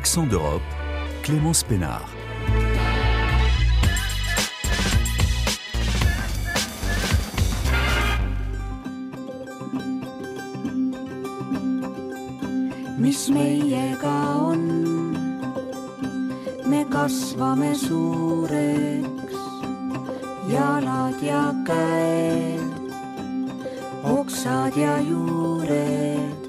Accent d'Europe, Clémence Pénard. mis meiega on, me kasvame suureks, jalad ja käed, oksad ja juured,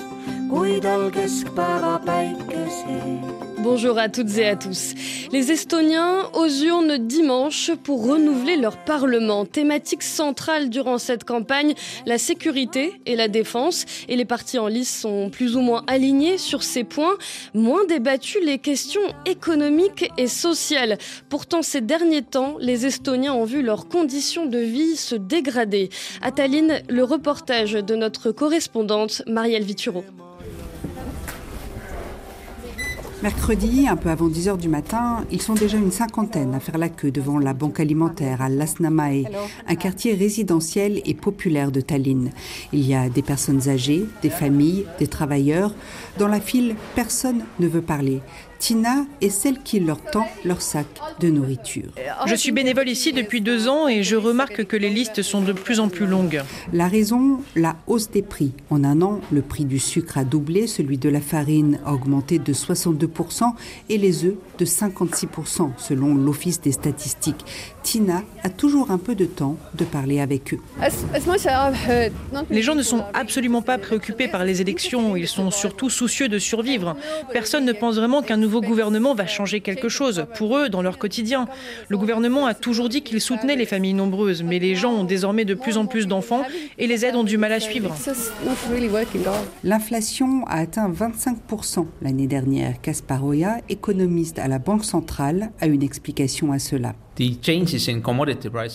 Bonjour à toutes et à tous. Les Estoniens aux urnes dimanche pour renouveler leur Parlement. Thématique centrale durant cette campagne, la sécurité et la défense. Et les partis en lice sont plus ou moins alignés sur ces points. Moins débattus les questions économiques et sociales. Pourtant, ces derniers temps, les Estoniens ont vu leurs conditions de vie se dégrader. À Tallinn, le reportage de notre correspondante Marielle Vituro. Mercredi, un peu avant 10h du matin, ils sont déjà une cinquantaine à faire la queue devant la banque alimentaire à Lasnamae, un quartier résidentiel et populaire de Tallinn. Il y a des personnes âgées, des familles, des travailleurs. Dans la file, personne ne veut parler. Tina est celle qui leur tend leur sac de nourriture. Je suis bénévole ici depuis deux ans et je remarque que les listes sont de plus en plus longues. La raison, la hausse des prix. En un an, le prix du sucre a doublé, celui de la farine a augmenté de 62% et les œufs de 56% selon l'Office des statistiques. Tina a toujours un peu de temps de parler avec eux. Les gens ne sont absolument pas préoccupés par les élections, ils sont surtout soucieux de survivre. Personne ne pense vraiment qu'un nouveau gouvernement va changer quelque chose pour eux dans leur quotidien. Le gouvernement a toujours dit qu'il soutenait les familles nombreuses, mais les gens ont désormais de plus en plus d'enfants et les aides ont du mal à suivre. L'inflation a atteint 25% l'année dernière. Kasparoya, économiste à la Banque centrale, a une explication à cela.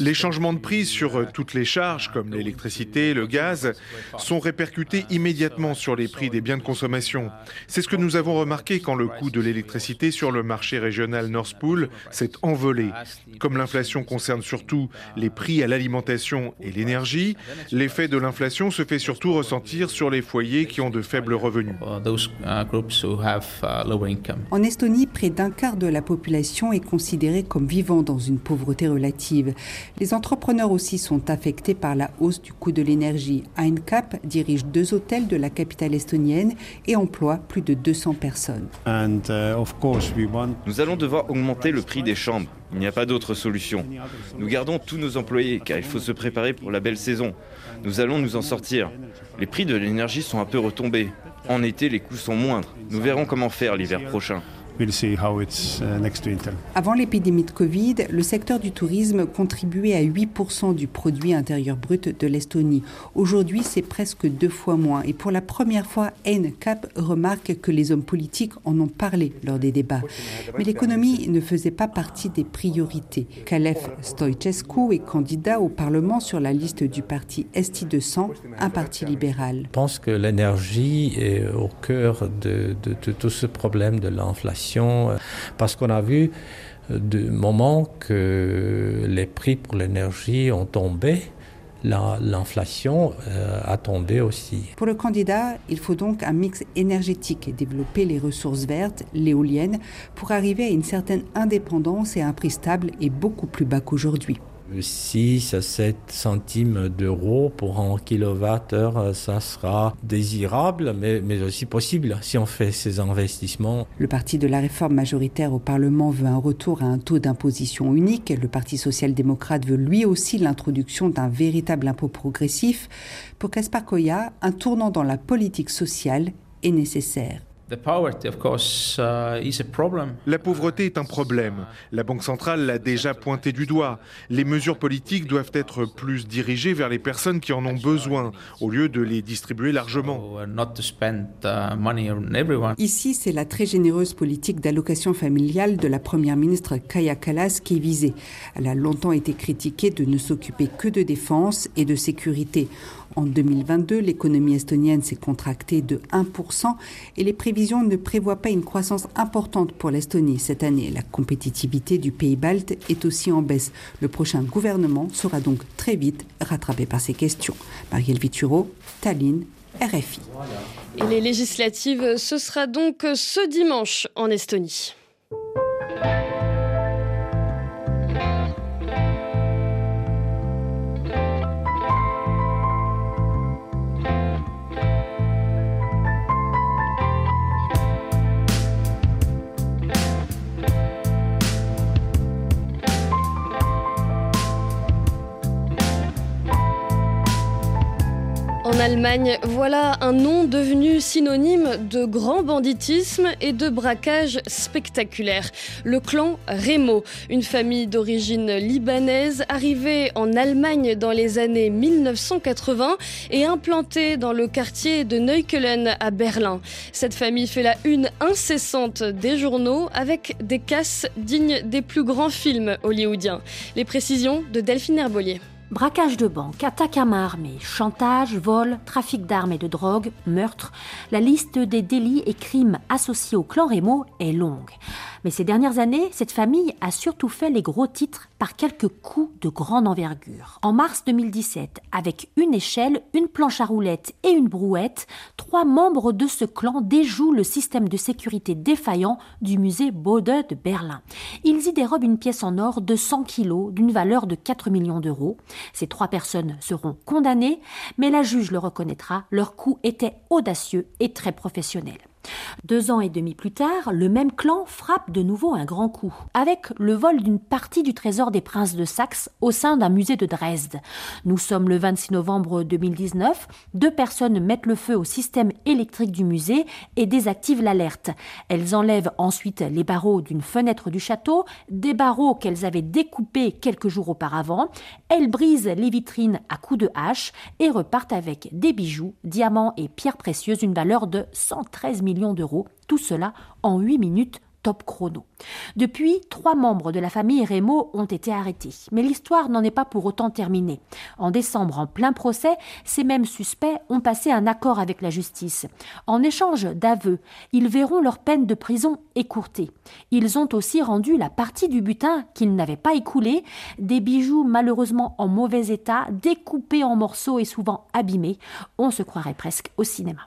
Les changements de prix sur euh, toutes les charges, comme l'électricité, le gaz, sont répercutés immédiatement sur les prix des biens de consommation. C'est ce que nous avons remarqué quand le coût de l'électricité sur le marché régional Northpool s'est envolé. Comme l'inflation concerne surtout les prix à l'alimentation et l'énergie, l'effet de l'inflation se fait surtout ressentir sur les foyers qui ont de faibles revenus. Uh, uh, en Estonie, près d'un quart de la population est considérée comme vivant dans une pauvreté relative. Les entrepreneurs aussi sont affectés par la hausse du coût de l'énergie. Eincap dirige deux hôtels de la capitale estonienne et emploie plus de 200 personnes. Uh, Nous allons devoir augmenter le prix des chambres. Il n'y a pas d'autre solution. Nous gardons tous nos employés car il faut se préparer pour la belle saison. Nous allons nous en sortir. Les prix de l'énergie sont un peu retombés. En été, les coûts sont moindres. Nous verrons comment faire l'hiver prochain. Uh, Avant l'épidémie de Covid, le secteur du tourisme contribuait à 8% du produit intérieur brut de l'Estonie. Aujourd'hui, c'est presque deux fois moins. Et pour la première fois, NCAP remarque que les hommes politiques en ont parlé lors des débats. Mais l'économie ne faisait pas partie des priorités. Kalef Stoicescu est candidat au Parlement sur la liste du parti Esti 200, un parti libéral. Je pense que l'énergie est au cœur de, de tout ce problème de l'inflation euh, parce qu'on a vu euh, du moment que les prix pour l'énergie ont tombé, l'inflation euh, a tombé aussi. Pour le candidat, il faut donc un mix énergétique et développer les ressources vertes, l'éolienne, pour arriver à une certaine indépendance et à un prix stable et beaucoup plus bas qu'aujourd'hui. 6 à 7 centimes d'euros pour un kilowattheure, ça sera désirable, mais, aussi possible si on fait ces investissements. Le parti de la réforme majoritaire au Parlement veut un retour à un taux d'imposition unique. Le Parti social-démocrate veut lui aussi l'introduction d'un véritable impôt progressif. Pour Kaspar Koya, un tournant dans la politique sociale est nécessaire. Uh, la pauvreté est un problème. La Banque centrale l'a déjà pointé du doigt. Les mesures politiques doivent être plus dirigées vers les personnes qui en ont besoin, au lieu de les distribuer largement. Uh, Ici, c'est la très généreuse politique d'allocation familiale de la Première ministre Kaya Kallas qui est visée. Elle a longtemps été critiquée de ne s'occuper que de défense et de sécurité. En 2022, l'économie estonienne s'est contractée de 1% et les prévisions ne prévoient pas une croissance importante pour l'Estonie cette année. La compétitivité du pays balte est aussi en baisse. Le prochain gouvernement sera donc très vite rattrapé par ces questions. Marielle Vituro, Tallinn, RFI. Et les législatives, ce sera donc ce dimanche en Estonie. En Allemagne, voilà un nom devenu synonyme de grand banditisme et de braquage spectaculaire. Le clan Remo, une famille d'origine libanaise arrivée en Allemagne dans les années 1980 et implantée dans le quartier de Neukölln à Berlin. Cette famille fait la une incessante des journaux avec des casses dignes des plus grands films hollywoodiens. Les précisions de Delphine Herbolier. Braquage de banque, attaque à main armée, chantage, vol, trafic d'armes et de drogue, meurtre, la liste des délits et crimes associés au clan Remo est longue. Mais ces dernières années, cette famille a surtout fait les gros titres par quelques coups de grande envergure. En mars 2017, avec une échelle, une planche à roulettes et une brouette, trois membres de ce clan déjouent le système de sécurité défaillant du musée Bode de Berlin. Ils y dérobent une pièce en or de 100 kilos d'une valeur de 4 millions d'euros. Ces trois personnes seront condamnées, mais la juge le reconnaîtra, leur coup était audacieux et très professionnel. Deux ans et demi plus tard, le même clan frappe de nouveau un grand coup, avec le vol d'une partie du trésor des princes de Saxe au sein d'un musée de Dresde. Nous sommes le 26 novembre 2019, deux personnes mettent le feu au système électrique du musée et désactivent l'alerte. Elles enlèvent ensuite les barreaux d'une fenêtre du château, des barreaux qu'elles avaient découpés quelques jours auparavant. Elles brisent les vitrines à coups de hache et repartent avec des bijoux, diamants et pierres précieuses d'une valeur de 113 d'euros, tout cela en 8 minutes top chrono. Depuis, trois membres de la famille Rémo ont été arrêtés, mais l'histoire n'en est pas pour autant terminée. En décembre, en plein procès, ces mêmes suspects ont passé un accord avec la justice. En échange d'aveux, ils verront leur peine de prison écourtée. Ils ont aussi rendu la partie du butin qu'ils n'avaient pas écoulé, des bijoux malheureusement en mauvais état, découpés en morceaux et souvent abîmés. On se croirait presque au cinéma.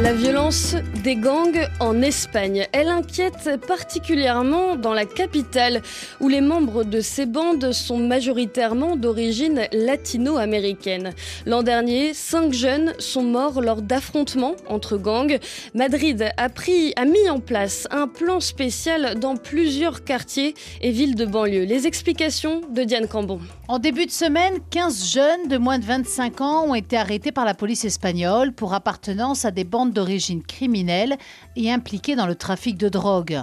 La violence des gangs en Espagne, elle inquiète particulièrement dans la capitale où les membres de ces bandes sont majoritairement d'origine latino-américaine. L'an dernier, cinq jeunes sont morts lors d'affrontements entre gangs. Madrid a, pris, a mis en place un plan spécial dans plusieurs quartiers et villes de banlieue. Les explications de Diane Cambon. En début de semaine, 15 jeunes de moins de 25 ans ont été arrêtés par la police espagnole pour appartenance à des bandes d'origine criminelle et impliqués dans le trafic de drogue.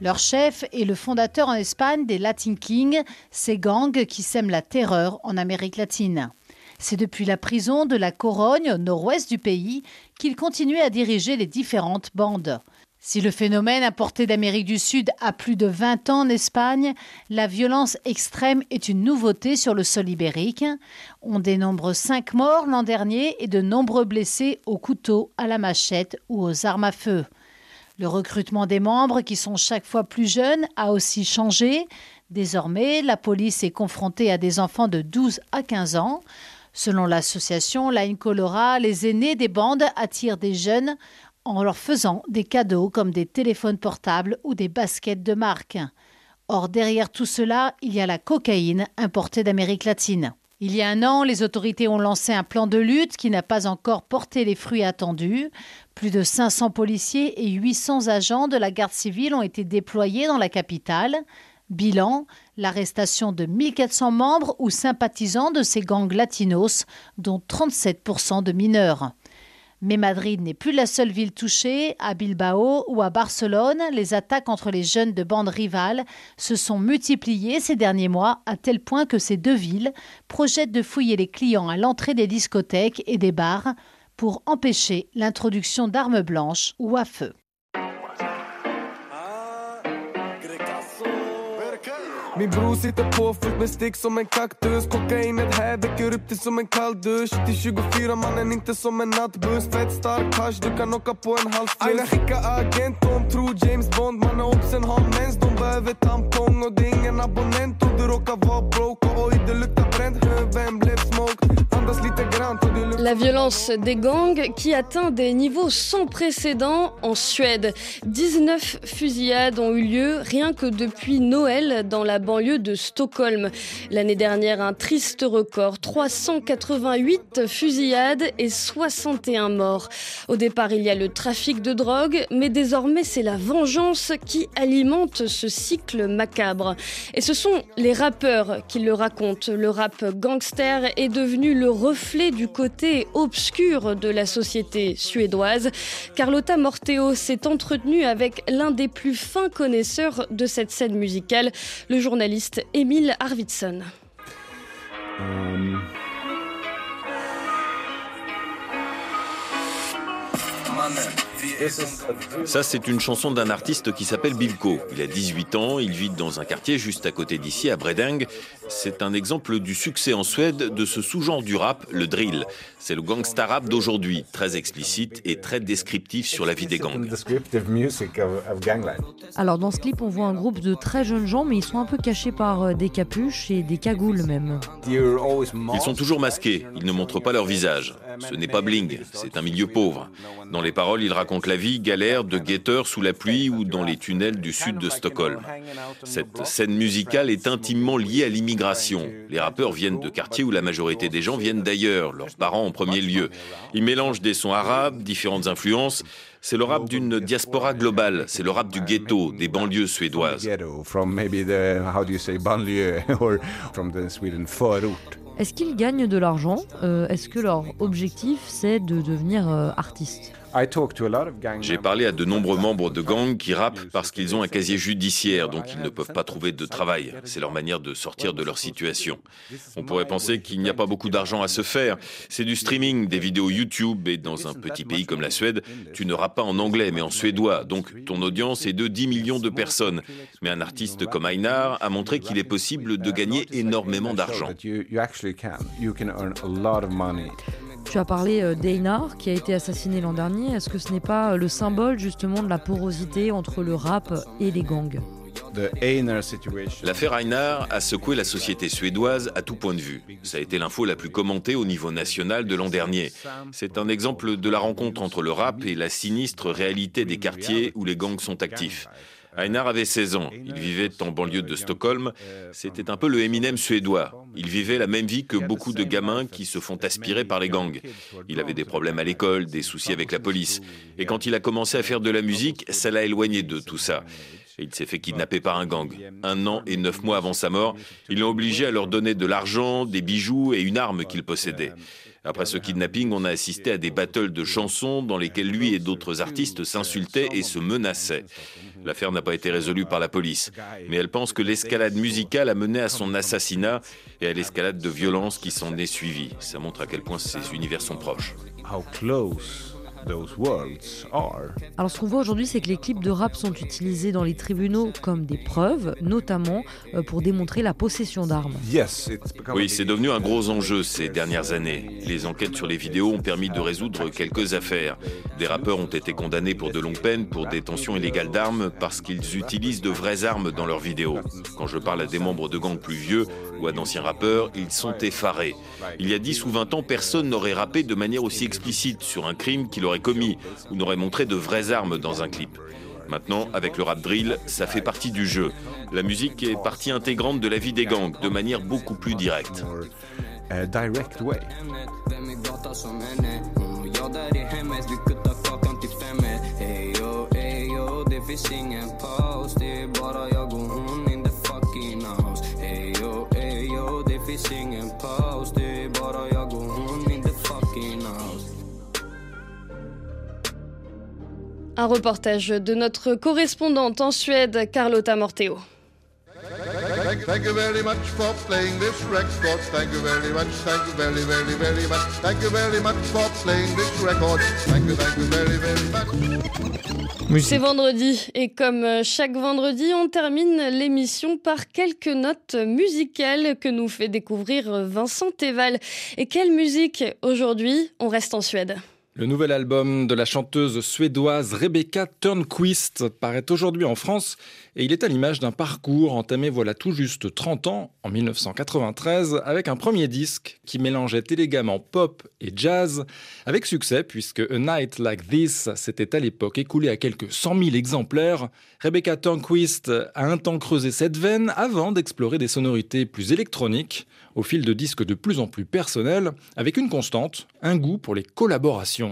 Leur chef est le fondateur en Espagne des Latin Kings, ces gangs qui sèment la terreur en Amérique latine. C'est depuis la prison de la Corogne, au nord-ouest du pays, qu'il continuait à diriger les différentes bandes. Si le phénomène importé d'Amérique du Sud a plus de 20 ans en Espagne, la violence extrême est une nouveauté sur le sol ibérique. On dénombre 5 morts l'an dernier et de nombreux blessés au couteau, à la machette ou aux armes à feu. Le recrutement des membres, qui sont chaque fois plus jeunes, a aussi changé. Désormais, la police est confrontée à des enfants de 12 à 15 ans. Selon l'association Line Colora, les aînés des bandes attirent des jeunes en leur faisant des cadeaux comme des téléphones portables ou des baskets de marque. Or, derrière tout cela, il y a la cocaïne importée d'Amérique latine. Il y a un an, les autorités ont lancé un plan de lutte qui n'a pas encore porté les fruits attendus. Plus de 500 policiers et 800 agents de la garde civile ont été déployés dans la capitale. Bilan, l'arrestation de 1400 membres ou sympathisants de ces gangs latinos, dont 37% de mineurs. Mais Madrid n'est plus la seule ville touchée. À Bilbao ou à Barcelone, les attaques entre les jeunes de bandes rivales se sont multipliées ces derniers mois à tel point que ces deux villes projettent de fouiller les clients à l'entrée des discothèques et des bars pour empêcher l'introduction d'armes blanches ou à feu. Min bror sitter på fullt med stick som en kaktus. Kokainet här väcker upp dig som en kall dusch. Till 24 mannen, inte som en nattbuss. Fett stark cash, du kan åka på en halv Aina skicka agent, de tror James Bond. Mannen oddsen har mens, de behöver tampong. Och det är ingen abonnent och du råkar vara broke. Och oj, det luktar bränt, vem blev smoke? La violence des gangs qui atteint des niveaux sans précédent en Suède. 19 fusillades ont eu lieu rien que depuis Noël dans la banlieue de Stockholm. L'année dernière, un triste record, 388 fusillades et 61 morts. Au départ, il y a le trafic de drogue, mais désormais c'est la vengeance qui alimente ce cycle macabre. Et ce sont les rappeurs qui le racontent. Le rap gangster est devenu le reflet du côté obscur de la société suédoise. Carlotta Morteo s'est entretenue avec l'un des plus fins connaisseurs de cette scène musicale, le journaliste Emile Arvidsson. Ça, c'est une chanson d'un artiste qui s'appelle Bilko. Il a 18 ans, il vit dans un quartier juste à côté d'ici, à Bredeng. C'est un exemple du succès en Suède de ce sous-genre du rap, le drill. C'est le gangsta rap d'aujourd'hui, très explicite et très descriptif sur la vie des gangs. Alors dans ce clip, on voit un groupe de très jeunes gens, mais ils sont un peu cachés par euh, des capuches et des cagoules même. Ils sont toujours masqués, ils ne montrent pas leur visage. Ce n'est pas bling, c'est un milieu pauvre. Dans les paroles, ils racontent la vie galère de guetteurs sous la pluie ou dans les tunnels du sud de Stockholm. Cette scène musicale est intimement liée à l'immigration. Les rappeurs viennent de quartiers où la majorité des gens viennent d'ailleurs, leurs parents en premier lieu. Ils mélangent des sons arabes, différentes influences. C'est le rap d'une diaspora globale, c'est le rap du ghetto, des banlieues suédoises. Est-ce qu'ils gagnent de l'argent? Euh, Est-ce que leur objectif, c'est de devenir euh, artiste j'ai parlé à de nombreux membres de gangs qui rappent parce qu'ils ont un casier judiciaire, donc ils ne peuvent pas trouver de travail. C'est leur manière de sortir de leur situation. On pourrait penser qu'il n'y a pas beaucoup d'argent à se faire. C'est du streaming, des vidéos YouTube, et dans un petit pays comme la Suède, tu ne rappes pas en anglais, mais en suédois. Donc ton audience est de 10 millions de personnes. Mais un artiste comme Einar a montré qu'il est possible de gagner énormément d'argent. Tu as parlé euh, d'Einar qui a été assassiné l'an dernier. Est-ce que ce n'est pas euh, le symbole justement de la porosité entre le rap et les gangs? L'affaire Einar a secoué la société suédoise à tout point de vue. Ça a été l'info la plus commentée au niveau national de l'an dernier. C'est un exemple de la rencontre entre le rap et la sinistre réalité des quartiers où les gangs sont actifs. Einar avait 16 ans. Il vivait en banlieue de Stockholm. C'était un peu le Eminem suédois. Il vivait la même vie que beaucoup de gamins qui se font aspirer par les gangs. Il avait des problèmes à l'école, des soucis avec la police. Et quand il a commencé à faire de la musique, ça l'a éloigné de tout ça. Il s'est fait kidnapper par un gang. Un an et neuf mois avant sa mort, ils l'ont obligé à leur donner de l'argent, des bijoux et une arme qu'il possédait. Après ce kidnapping, on a assisté à des battles de chansons dans lesquelles lui et d'autres artistes s'insultaient et se menaçaient. L'affaire n'a pas été résolue par la police, mais elle pense que l'escalade musicale a mené à son assassinat et à l'escalade de violence qui s'en est suivie. Ça montre à quel point ces univers sont proches. Alors ce qu'on voit aujourd'hui, c'est que les clips de rap sont utilisés dans les tribunaux comme des preuves, notamment euh, pour démontrer la possession d'armes. Oui, c'est devenu un gros enjeu ces dernières années. Les enquêtes sur les vidéos ont permis de résoudre quelques affaires. Des rappeurs ont été condamnés pour de longues peines pour détention illégale d'armes parce qu'ils utilisent de vraies armes dans leurs vidéos. Quand je parle à des membres de gangs plus vieux ou à d'anciens rappeurs, ils sont effarés. Il y a 10 ou 20 ans, personne n'aurait rappé de manière aussi explicite sur un crime qu'il aurait commis ou n'aurait montré de vraies armes dans un clip. Maintenant, avec le rap drill, ça fait partie du jeu. La musique est partie intégrante de la vie des gangs, de manière beaucoup plus directe. Un reportage de notre correspondante en Suède, Carlotta Morteo. Thank, thank you very much for playing this record. Thank you very much. Thank you very, very, very much. Thank you very much for playing this record. Thank you, thank you very, very much. C'est vendredi et comme euh, chaque vendredi, on termine l'émission par quelques notes musicales que nous fait découvrir Vincent Teval. Et quelle musique aujourd'hui? On reste en Suède. Le nouvel album de la chanteuse suédoise Rebecca Turnquist paraît aujourd'hui en France et il est à l'image d'un parcours entamé voilà tout juste 30 ans, en 1993, avec un premier disque qui mélangeait élégamment pop et jazz, avec succès puisque A Night Like This s'était à l'époque écoulé à quelques 100 000 exemplaires. Rebecca Turnquist a un temps creusé cette veine avant d'explorer des sonorités plus électroniques, au fil de disques de plus en plus personnels, avec une constante, un goût pour les collaborations.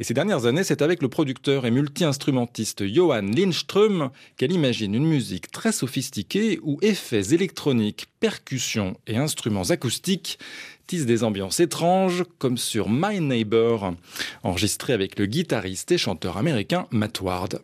Et ces dernières années, c'est avec le producteur et multi-instrumentiste Johan Lindström qu'elle imagine une musique très sophistiquée où effets électroniques, percussions et instruments acoustiques tissent des ambiances étranges, comme sur My Neighbor, enregistré avec le guitariste et chanteur américain Matt Ward.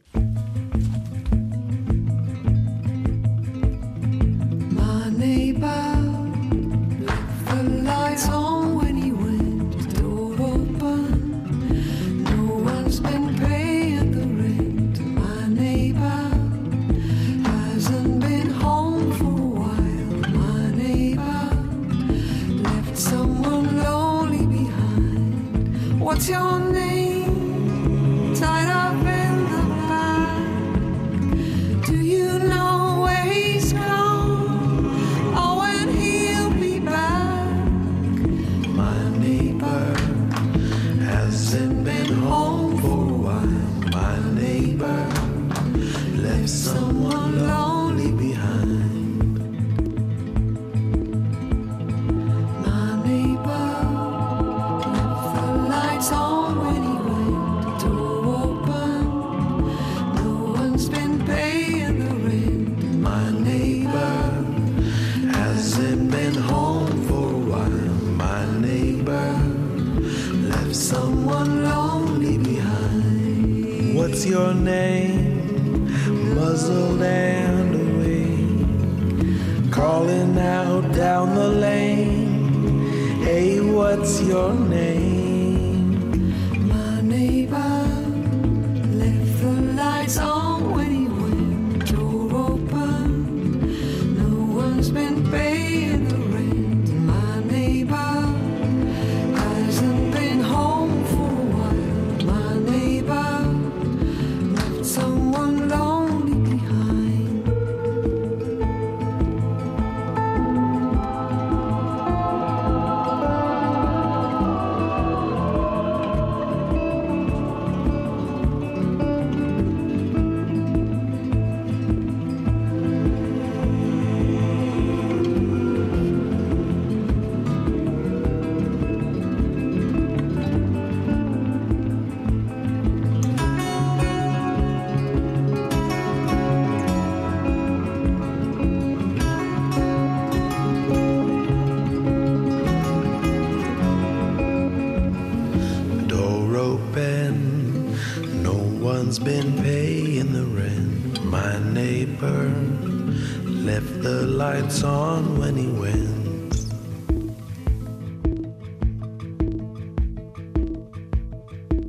What's your name? What's your name? Muzzled and away, calling out down the lane. Hey, what's your name?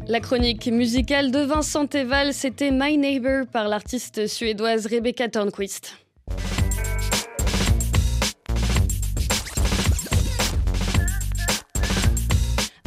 La chronique musicale de Vincent Teval, c'était My Neighbor par l'artiste suédoise Rebecca Törnqvist.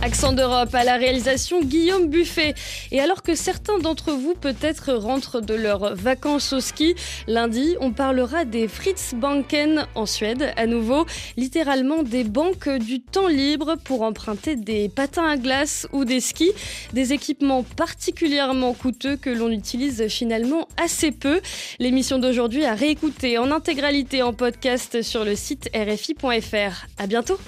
Accent d'Europe à la réalisation Guillaume Buffet. Et alors que certains d'entre vous peut-être rentrent de leurs vacances au ski, lundi on parlera des Fritz Banken en Suède, à nouveau littéralement des banques du temps libre pour emprunter des patins à glace ou des skis, des équipements particulièrement coûteux que l'on utilise finalement assez peu. L'émission d'aujourd'hui à réécouter en intégralité en podcast sur le site rfi.fr. À bientôt.